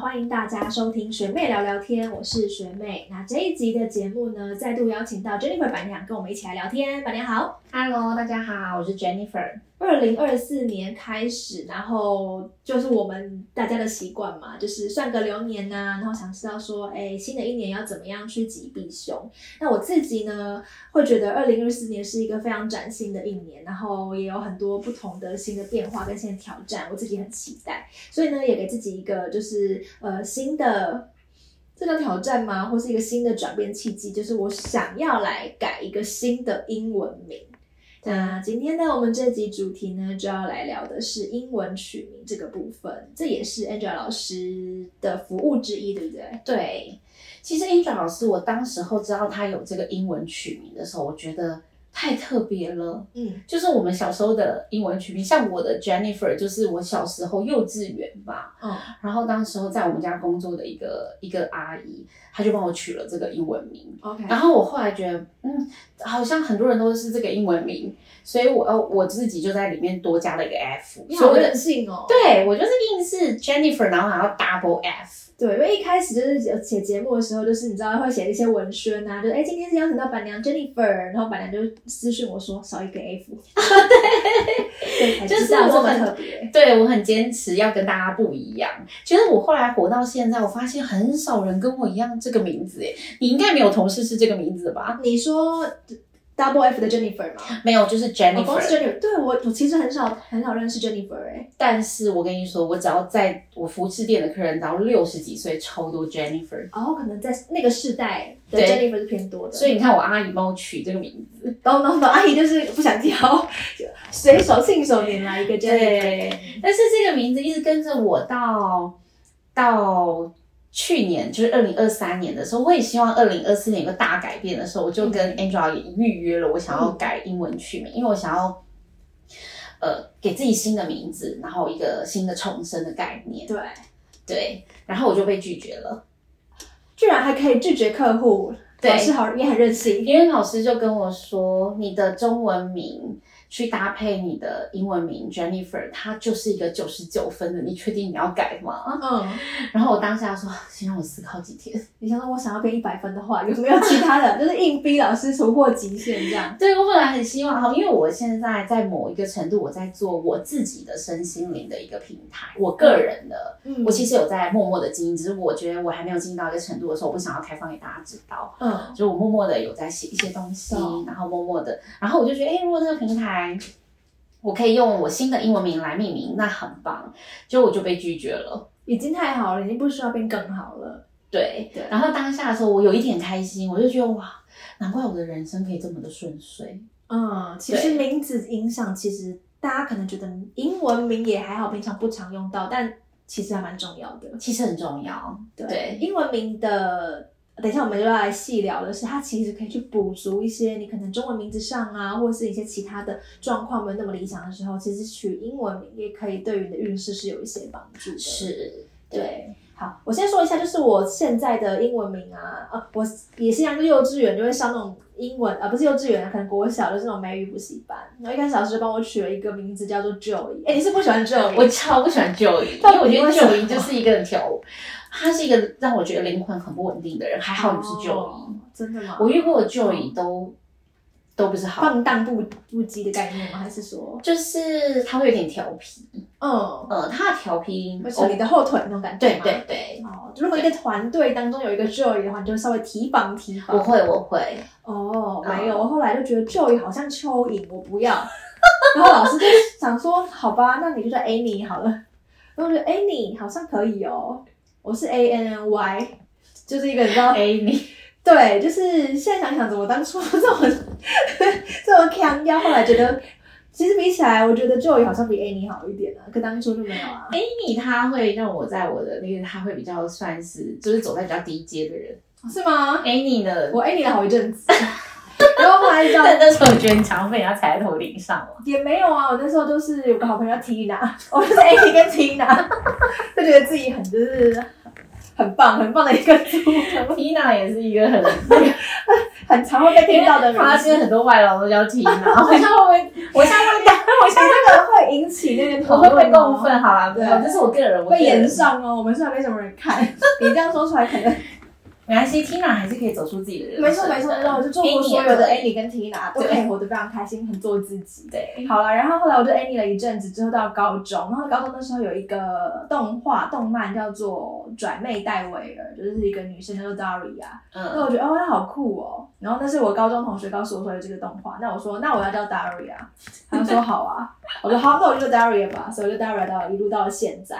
欢迎大家收听学妹聊聊天，我是学妹。那这一集的节目呢，再度邀请到 Jennifer 板娘跟我们一起来聊天。板娘好，Hello，大家好，我是 Jennifer。二零二四年开始，然后就是我们大家的习惯嘛，就是算个流年呐，然后想知道说，哎，新的一年要怎么样趋吉避凶？那我自己呢，会觉得二零二四年是一个非常崭新的一年，然后也有很多不同的新的变化跟新的挑战，我自己很期待，所以呢，也给自己一个就是呃新的这叫挑战吗？或是一个新的转变契机，就是我想要来改一个新的英文名。那今天呢，我们这集主题呢，就要来聊的是英文取名这个部分，这也是 Angela 老师的服务之一，对不对？对，其实 Angela 老师，我当时候知道他有这个英文取名的时候，我觉得。太特别了，嗯，就是我们小时候的英文取名，像我的 Jennifer，就是我小时候幼稚园吧，嗯，然后当时候在我们家工作的一个一个阿姨，她就帮我取了这个英文名，OK，然后我后来觉得，嗯，好像很多人都是这个英文名，所以我我自己就在里面多加了一个 F，好任性哦，对我就是硬是 Jennifer，然后还要 double F。对，因为一开始就是写节目的时候，就是你知道会写一些文宣啊，就哎今天是邀请到板娘 Jennifer，然后板娘就私讯我说少一个 F，对，就是我很对我很坚持要跟大家不一样。其实我后来活到现在，我发现很少人跟我一样这个名字，哎，你应该没有同事是这个名字吧？你说。Double F 的 Jennifer 吗？没有，就是 Jennifer。Jennifer，对我我其实很少很少认识 Jennifer 哎。但是我跟你说，我只要在我服饰店的客人，到六十几岁，超多 Jennifer。哦，可能在那个世代的 Jennifer 是偏多的。所以你看，我阿姨帮我取这个名字，no no no，阿姨就是不想挑，随手信手拈来一个 Jennifer。但是这个名字一直跟着我到到。去年就是二零二三年的时候，我也希望二零二四年有个大改变的时候，我就跟 Angela 也预约了，我想要改英文取名，因为我想要呃给自己新的名字，然后一个新的重生的概念。对。对，然后我就被拒绝了，居然还可以拒绝客户，老师好也很任性，因为老师就跟我说你的中文名。去搭配你的英文名 Jennifer，它就是一个九十九分的，你确定你要改吗？嗯，然后我当下说，先让我思考几天。你想说我想要变一百分的话，有没有其他的？就是硬逼老师突破极限这样。对我本来很希望哈，因为我现在在某一个程度，我在做我自己的身心灵的一个平台，我个人的，嗯我其实有在默默的经营，只是我觉得我还没有经营到一个程度的时候，我不想要开放给大家知道。嗯，就我默默的有在写一些东西，然后默默的，然后我就觉得，哎，如果这个平台。我可以用我新的英文名来命名，那很棒。就我就被拒绝了，已经太好了，已经不需要变更好了。对，对然后当下的时候，我有一点开心，我就觉得哇，难怪我的人生可以这么的顺遂。嗯，其实名字影响，其实大家可能觉得英文名也还好，平常不常用到，但其实还蛮重要的。其实很重要。对，英文名的。等一下，我们就要来细聊的是，它其实可以去补足一些你可能中文名字上啊，或者是一些其他的状况没有那么理想的时候，其实取英文名也可以对于你的运势是有一些帮助的。是，对。好，我先说一下，就是我现在的英文名啊，呃，我也是像幼稚园就会上那种英文，啊，不是幼稚园，可能国小就是那种美语补习班。然后一开始老师就帮我取了一个名字叫做 Joey。哎，你是不喜欢 Joey？我超不喜欢 Joey，因为我觉得 Joey 就是一个人跳舞。他是一个让我觉得灵魂很不稳定的人，还好你是 Joey，真的吗？我遇过的 Joey 都都不是好放荡不不羁的概念吗？还是说就是他会有点调皮？嗯呃，他的调皮会扯你的后腿那种感觉对对对。哦，如果一个团队当中有一个 Joey 的话，你就稍微提防提防。我会我会。哦，没有，我后来就觉得 Joey 好像蚯蚓，我不要。然后老师就想说，好吧，那你就叫 Annie 好了。然后我觉得 Annie 好像可以哦。我是 A N N Y，就是一个你知道 Amy，对，就是现在想想怎么当初 这么这么强调，后来觉得其实比起来，我觉得 Joy 好像比 Amy 好一点啊，可当初就没有啊。Amy 他会让我在我的那个，他会比较算是就是走在比较低阶的人，是吗？Amy 呢，我 Amy 了好一阵子，然后后来知道那时候觉得你常被人家踩在头顶上了，也没有啊，我那时候都是有个好朋友 Tina，我就是 Amy 跟 Tina，就觉得自己很就是。很棒，很棒的一个组合。Tina 也是一个很很常会被听到的名字。发现很多外劳都叫 Tina，我现在会，我现在会，我现在这个会引起那个讨会被论哦共愤，好啦，对这是我个人，我会个人延上哦。我们虽然没什么人看，你这样说出来可能没关系，Tina 还是可以走出自己的人生没错没错没错。我就祝福所有的 Annie 跟 Tina 都可以活得非常开心，很做自己。对，好了，然后后来我就 Annie 了一阵子，之后到高中，然后高中那时候有一个动画动漫叫做《拽妹戴维尔》，就是一个女生叫做 Daria。那嗯，我觉得哦，她好酷哦。然后那是我高中同学告诉我说有这个动画，那我说那我要叫 Daria，他们说好啊，我说好，那我就叫 Daria 吧，所以我就 Daria 到一路到了现在，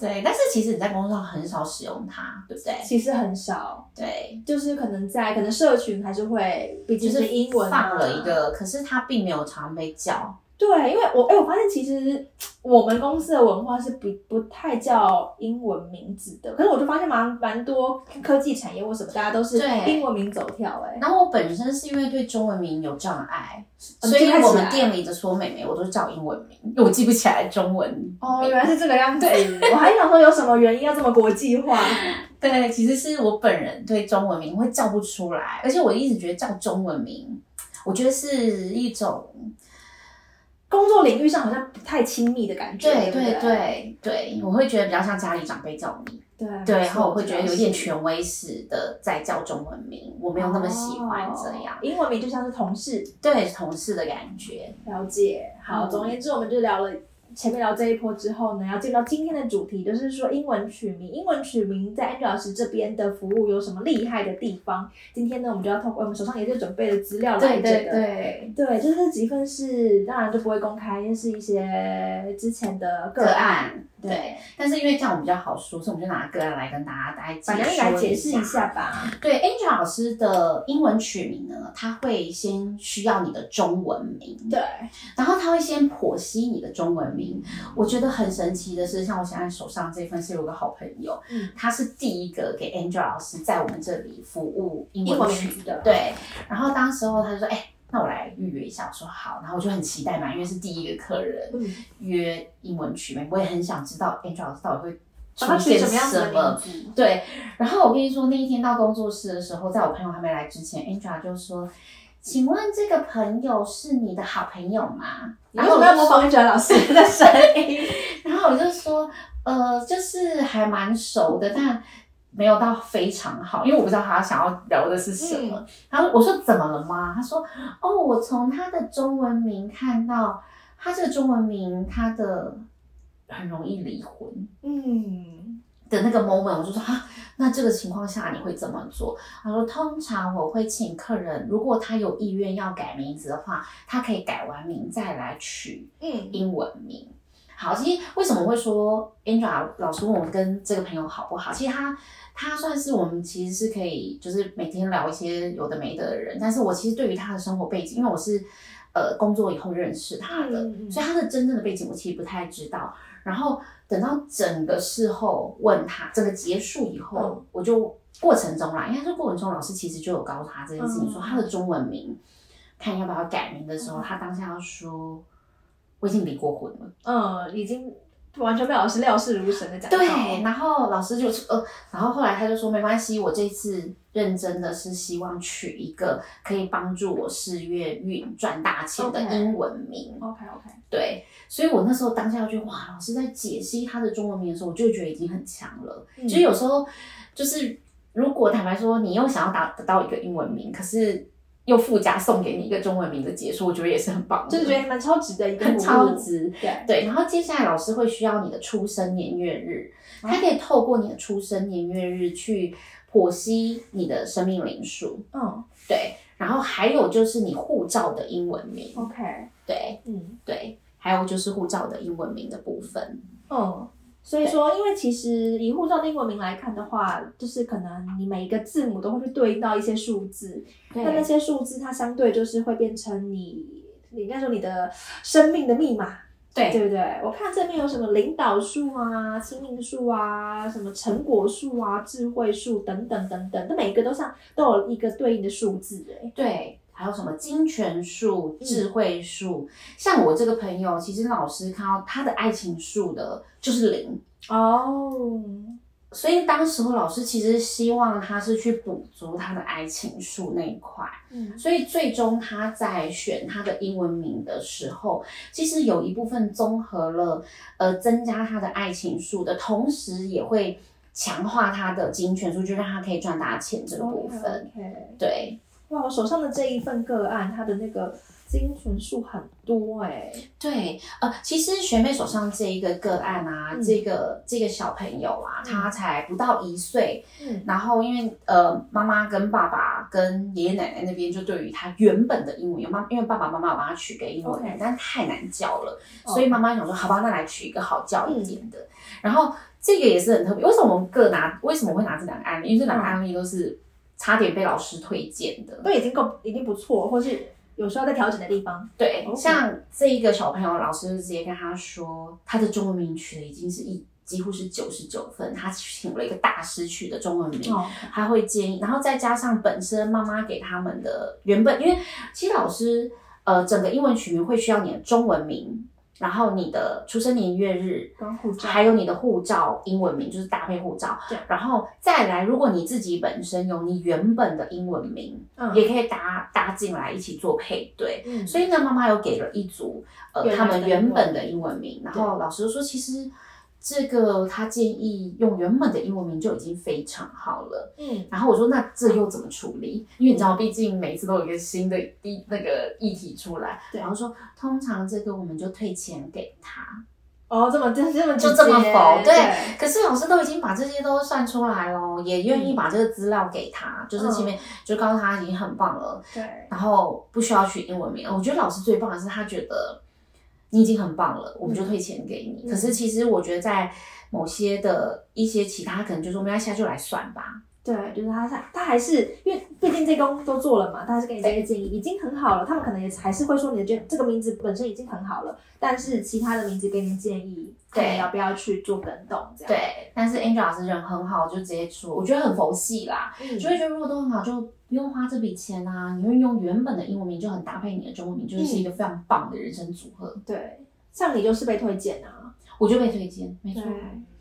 对，但是其实你在工作上很少使用它，对不对？其实很少，对，就是可能在可能社群还是会，毕竟就是是英文、啊、放了一个，可是它并没有常被叫。对，因为我哎、我发现其实我们公司的文化是不不太叫英文名字的，可是我就发现蛮蛮多科技产业或什么，大家都是英文名走跳、哎，然后我本身是因为对中文名有障碍，哦所以我们店里的所有美眉我都是叫英文名，因为我记不起来中文。哦，原来是这个样子，我还想说有什么原因要这么国际化？对，其实是我本人对中文名会叫不出来，而且我一直觉得叫中文名，我觉得是一种工作领域上好像不太亲密的感觉，对对对对对，我会觉得比较像家里长辈叫你，对对，然后我会觉得有点权威式的在叫中文名，我没有那么喜欢这样哦，英文名就像是同事，对同事的感觉。了解。好，嗯总而言之，我们就聊了。前面聊这一波之后呢，要进入到今天的主题，就是说英文取名。英文取名在 Angel 老师这边的服务有什么厉害的地方？今天呢，我们就要透过我们手上也是准备的资料来这个对，对，就是这几份是当然就不会公开，因为是一些之前的个个案。案对，但是因为这样我们比较好说，所以我们就拿个案来跟大家大概反正你解说来解释一下吧。对，Angel 老师的英文取名呢，他会先需要你的中文名，对，然后他会先剖析你的中文名。我觉得很神奇的是，像我现在手上这份是有个好朋友，嗯，他是第一个给 Angel 老师在我们这里服务英英文取的，对，然后当时候他就说，哎、那我来预约一下。我说好，然后我就很期待嘛，因为是第一个客人嗯，约英文曲名，我也很想知道 Angel 老师到底会出现什么？对，然后我跟你说，那一天到工作室的时候，在我朋友还没来之前，Angela 就说：“请问这个朋友是你的好朋友吗？”然后我们要模仿 Angela 老师的声音。然后我就说：“呃，就是还蛮熟的，但没有到非常好，因为我不知道他想要聊的是什么。然后我说：“怎么了吗？”他说：“哦，我从他的中文名看到，他这个中文名他的很容易离婚。”嗯，的那个 moment，我就说啊，那这个情况下你会怎么做？他说，通常我会请客人，如果他有意愿要改名字的话，他可以改完名再来取嗯，英文名。好，其实为什么会说 Angela 老师问我跟这个朋友好不好？其实他他算是我们其实是可以就是每天聊一些有的没的的人，但是我其实对于他的生活背景，因为我是呃工作以后认识他的，嗯嗯所以他的真正的背景我其实不太知道。然后等到整个事后问他，整个结束以后，嗯我就过程中啦，应该说过程中老师其实就有告诉他这件事情，嗯说他的中文名看要不要改名的时候，嗯他当下要说我已经离过婚了。嗯，已经完全被老师料事如神的讲到。对，然后老师就说呃，然后后来他就说没关系，我这次认真的是希望取一个可以帮助我事业运赚大钱的英文名。OK OK，对，所以我那时候当下就觉得哇，老师在解析他的中文名的时候，我就觉得已经很强了。嗯就是有时候就是如果坦白说，你又想要达得到一个英文名，可是又附加送给你一个中文名的解说，我觉得也是很棒的，就是觉得蛮超值的一个很超。值。对，对，然后接下来老师会需要你的出生年月日，哦。他可以透过你的出生年月日去剖析你的生命灵数，嗯。对，然后还有就是你护照的英文名，，OK，对嗯。对，还有就是护照的英文名的部分，嗯。所以说，因为其实以护照的英文名来看的话，就是可能你每一个字母都会去对应到一些数字，那那些数字它相对就是会变成你，你应该说你的生命的密码，对对不对？我看这边有什么领导数啊、亲命数啊、什么成果数啊、智慧数等等等等，这每一个都上都有一个对应的数字，哎，对。还有什么金钱树、嗯智慧树？像我这个朋友，其实老师看到他的爱情树的就是零，哦，所以当时候老师其实希望他是去补足他的爱情树那一块，嗯所以最终他在选他的英文名的时候，其实有一部分综合了呃增加他的爱情树的同时，也会强化他的金钱数，就让他可以赚大钱这个部分。对哇，我手上的这一份个案，它的那个精纯数很多哎、对，呃，其实学妹手上这一个个案啊，嗯这个这个小朋友啊，他才不到一岁，嗯然后因为呃妈妈跟爸爸跟爷爷奶奶那边就对于他原本的英文有妈，因为爸爸妈妈把他取个英文但太难叫了，哦所以妈妈想说好吧，那来取一个好叫一点的。然后这个也是很特别，为什么我们各拿？为什么会拿这两个案例？因为这两个案例都是差点被老师推荐的。都已经够已经不错，或是有时候在调整的地方。对像这一个小朋友，老师就直接跟他说，他的中文名取的已经是一几乎是九十九分，他请了一个大师取的中文名。哦，他会建议，然后再加上本身妈妈给他们的原本，因为其实老师呃整个英文取名会需要你的中文名，然后你的出生年月日，跟护照还有你的护照英文名，就是搭配护照对，然后再来，如果你自己本身有你原本的英文名，嗯也可以搭搭进来一起做配对。嗯所以呢，妈妈有给了一组呃他们原本的英文名，然后老师就说，其实这个他建议用原本的英文名就已经非常好了。嗯然后我说，那这又怎么处理？因为你知道，毕竟每一次都有一个新的一那个议题出来。对然后说，通常这个我们就退钱给他。哦，这么这这么就这么否对对，可是老师都已经把这些都算出来了，也愿意把这个资料给他，就是前面就告诉他已经很棒了，对然后不需要取英文名。我觉得老师最棒的是他觉得你已经很棒了，我们就退钱给你。嗯可是其实我觉得在某些的一些其他可能就是我们要下，就来算吧。对，就是他他他还是因为毕竟这工都做了嘛，他还是给你这个建议，已经很好了。他们可能也还是会说你的这这个名字本身已经很好了，但是其他的名字给你建议，看对你要不要去做更动这样。对，但是 Angel 老师人很好，就直接说，我觉得很佛系啦，嗯，就会觉得如果都很好，就不用花这笔钱啊。你会用原本的英文名，就很搭配你的中文名，就是一个非常棒的人生组合。对，像你就是被推荐啊，我就被推荐，没错。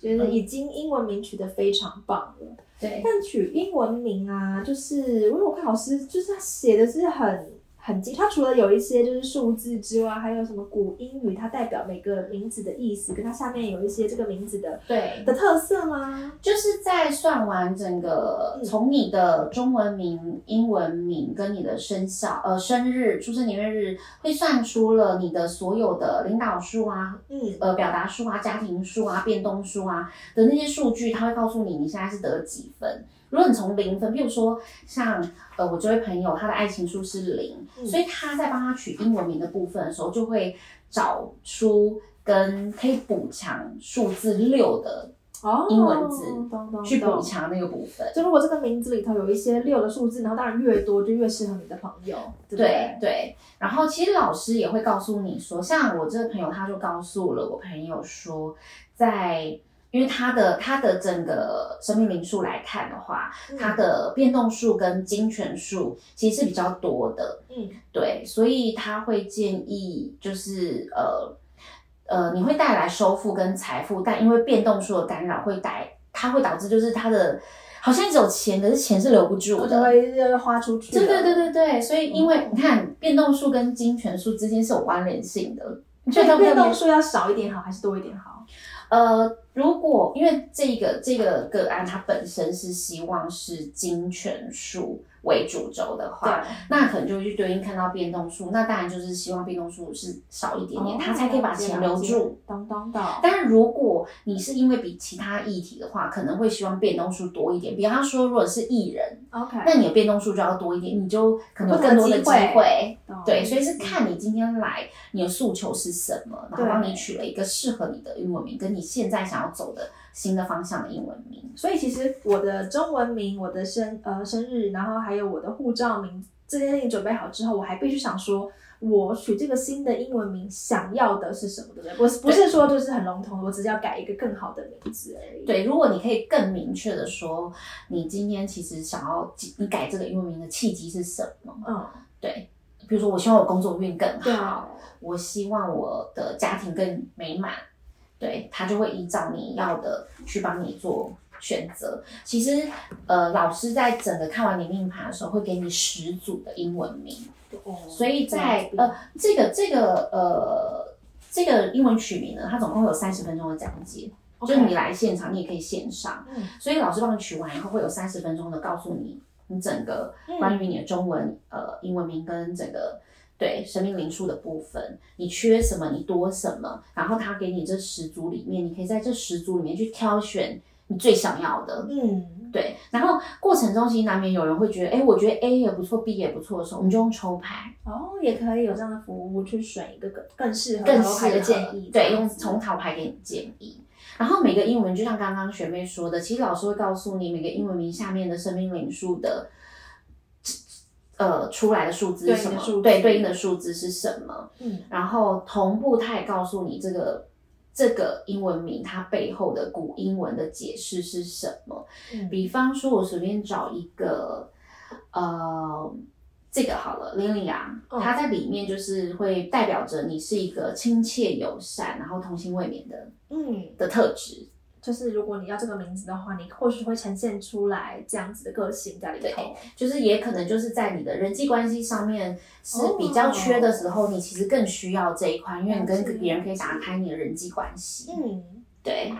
对，就是已经英文名取得非常棒了。对，但取英文名啊，就是因为我看老师就是他写的是很很精，它除了有一些就是数字之外，还有什么古英语，它代表每个名字的意思，跟它下面有一些这个名字的对，的特色吗？就是在算完整个嗯从你的中文名、英文名跟你的生肖、呃生日、出生年月日，会算出了你的所有的领导数啊、嗯，呃表达数啊、家庭数啊、变动数啊的那些数据，它会告诉你你现在是得几分。如果你从零分，譬如说像呃我这位朋友，他的爱情数是零，嗯所以他在帮他取英文名的部分的时候，就会找出跟可以补强数字六的哦，英文字去补懂。强那个部分。就如果这个名字里头有一些六的数字，然后当然越多就越适合你的朋友，对对，然后其实老师也会告诉你说，像我这个朋友，他就告诉了我朋友说，在因为它的它的整个生命灵数来看的话，嗯它的变动数跟精权数其实是比较多的，嗯对，所以他会建议就是呃呃，你会带来收复跟财富，但因为变动数的干扰会带，它会导致就是它的好像一直有钱，可是钱是留不住的，会要花出去了。对对对对对，所以因为哦你看变动数跟金权数之间是有关联性的，你觉所以变动数要少一点好，还是多一点好？呃，如果因为这个这个个案它本身是希望是金权数为主轴的话，那可能就会去对应看到变动数，那当然就是希望变动数是少一点点，哦它才可以把钱留住。。当当的。但是如果你是因为比其他议题的话，可能会希望变动数多一点。比方说，如果是艺人，OK，那你的变动数就要多一点，你就可能有更多的机会。懂对，所以是看你今天来你的诉求是什么，然后帮你取了一个适合你的英文名，跟你现在想要走的新的方向的英文名。所以其实我的中文名、我的生呃生日，然后还有我的护照名这件事情准备好之后，我还必须想说，我取这个新的英文名想要的是什么，对不对？不是不是说就是很笼统，我只是要改一个更好的名字而已。对，如果你可以更明确的说，你今天其实想要你改这个英文名的契机是什么？嗯，对，比如说我希望我工作运更好，我希望我的家庭更美满，对他就会依照你要的去帮你做选择。其实，呃，老师在整个看完你命盘的时候，会给你十组的英文名。哦，所以在呃，这个这个呃，这个英文取名呢，它总共会有三十分钟的讲解。就是你来现场，你也可以线上。嗯，所以老师帮你取完以后，会有三十分钟的告诉你，你整个关于你的中文、呃英文名跟整个对生命灵数的部分，你缺什么，你多什么，然后他给你这十组里面，你可以在这十组里面去挑选你最想要的。嗯，对。然后过程中其实难免有人会觉得，哎，我觉得 A 也不错，B 也不错的时候，我们就用抽牌。哦，也可以有这样的服务，去选一个更更适合、更适合的建议。对，用从桃牌给你建议。然后每个英文就像刚刚学妹说的，其实老师会告诉你每个英文名下面的生命灵数的，呃，出来的数字是什么？对，对应的数字是什么？嗯，然后同步它也告诉你这个这个英文名它背后的古英文的解释是什么？嗯，比方说，我随便找一个，呃。这个好了，林丽阳，它在里面就是会代表着你是一个亲切友善，然后童心未泯的，嗯，的特质。就是如果你要这个名字的话，你或许会呈现出来这样子的个性在里头。就是也可能就是在你的人际关系上面是比较缺的时候，你其实更需要这一块，因为你跟别人可以打开你的人际关系。嗯，对。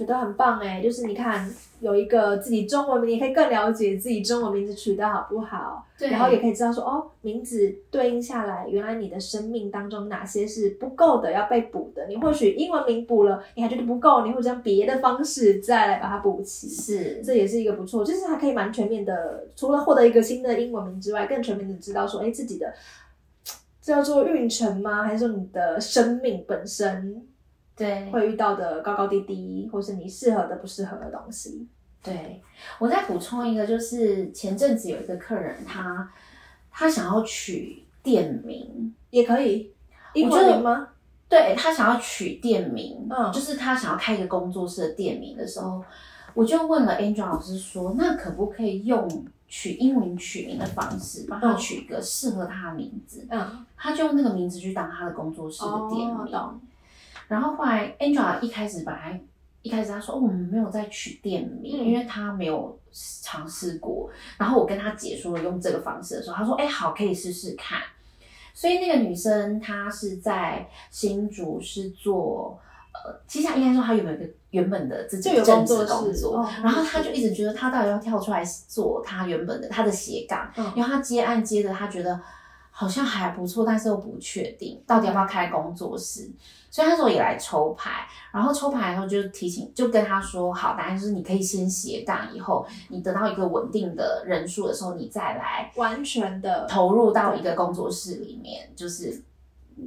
觉得很棒哎，就是你看有一个自己中文名，你可以更了解自己中文名字取得好不好，对，然后也可以知道说哦，名字对应下来，原来你的生命当中哪些是不够的，要被补的。你或许英文名补了，你还觉得不够，你会将别的方式再来把它补齐。是，这也是一个不错，就是它可以蛮全面的，除了获得一个新的英文名之外，更全面的知道说，哎，自己的叫做运程吗？还是说你的生命本身？对，会遇到的高高低低，或是你适合的不适合的东西。对我再补充一个，就是前阵子有一个客人，他他想要取店名，也可以英文名吗？对他想要取店名，嗯，就是他想要开一个工作室的店名的时候，我就问了 Angel 老师说，那可不可以用取英文取名的方式，帮他取一个适合他的名字？嗯，他就用那个名字去当他的工作室的店名。然后后来，Angela 一开始本来一开始他说，哦，我们没有在取店名，因为他没有尝试过。然后我跟他解说了用这个方式的时候，他说，哎，好，可以试试看。所以那个女生她是在新竹是做，呃，其实应该说她有没有一个原本的自己正职工作，然后她就一直觉得她到底要跳出来做她原本的她的斜杠，因为她接案接的她觉得好像还不错，但是又不确定到底要不要开工作室。所以那时候也来抽牌，然后抽牌的时候就提醒，就跟他说，好，答案就是你可以先斜杠，以后你得到一个稳定的人数的时候，你再来完全的投入到一个工作室里面，就是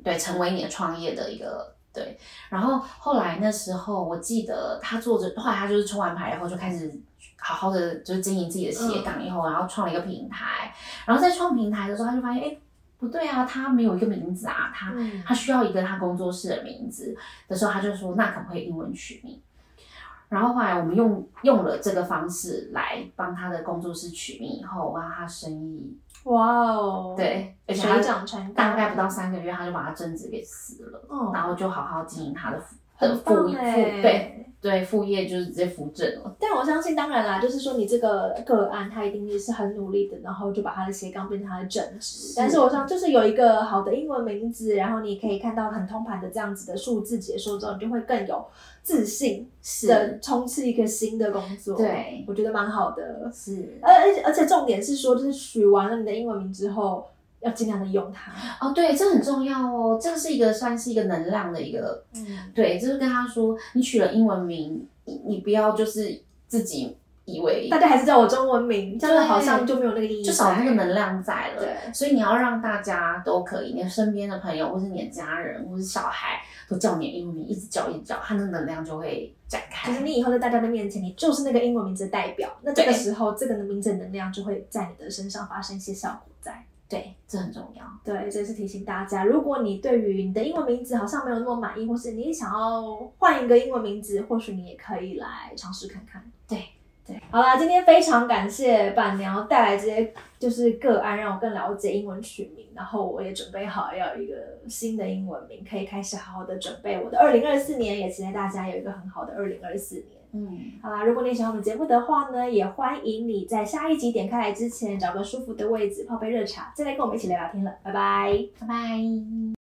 对，成为你的创业的一个对。然后后来那时候我记得他做着，后来他就是抽完牌以后就开始好好的就是经营自己的斜杠，以后然后创了一个平台，然后在创平台的时候他就发现，哎。不对啊，他没有一个名字啊，他他需要一个他工作室的名字。的时候，他就说那可不可以英文取名？然后后来我们用用了这个方式来帮他的工作室取名以后，哇，他生意哇哦，对，而且他大概不到三个月，他就把他贞子给撕了，然后就好好经营他的的副副，对。对副业就是直接扶正了，但我相信，当然啦，就是说你这个个案，他一定也是很努力的，然后就把他的斜杠变成他的正职。但是我想，就是有一个好的英文名字，然后你可以看到很通盘的这样子的数字解说之后，你就会更有自信的冲刺一个新的工作。对，我觉得蛮好的。是，而而且而且重点是说，就是取完了你的英文名之后。要尽量的用它哦，对，这很重要哦。这个是一个算是一个能量的一个，嗯，对，就是跟他说，你取了英文名，你你不要就是自己以为大家还是叫我中文名，这样好像就没有那个意义，就少那个能量在了。对，所以你要让大家都可以，你身边的朋友或是你的家人或是小孩都叫你英文名，一直叫一直叫，他的能量就会展开。就是你以后在大家的面前，你就是那个英文名字的代表，那这个时候这个名字能量就会在你的身上发生一些效果在。对，这很重要。对，这是提醒大家，如果你对于你的英文名字好像没有那么满意，或是你想要换一个英文名字，或许你也可以来尝试看看。对对，好啦，今天非常感谢板娘带来这些就是个案，让我更了解英文取名，然后我也准备好要一个新的英文名，可以开始好好的准备我的二零二四年，也期待大家有一个很好的二零二四年。嗯，好啦，如果你喜欢我们节目的话呢，也欢迎你在下一集点开来之前，找个舒服的位置，泡杯热茶，再来跟我们一起聊聊天了。拜拜，拜拜。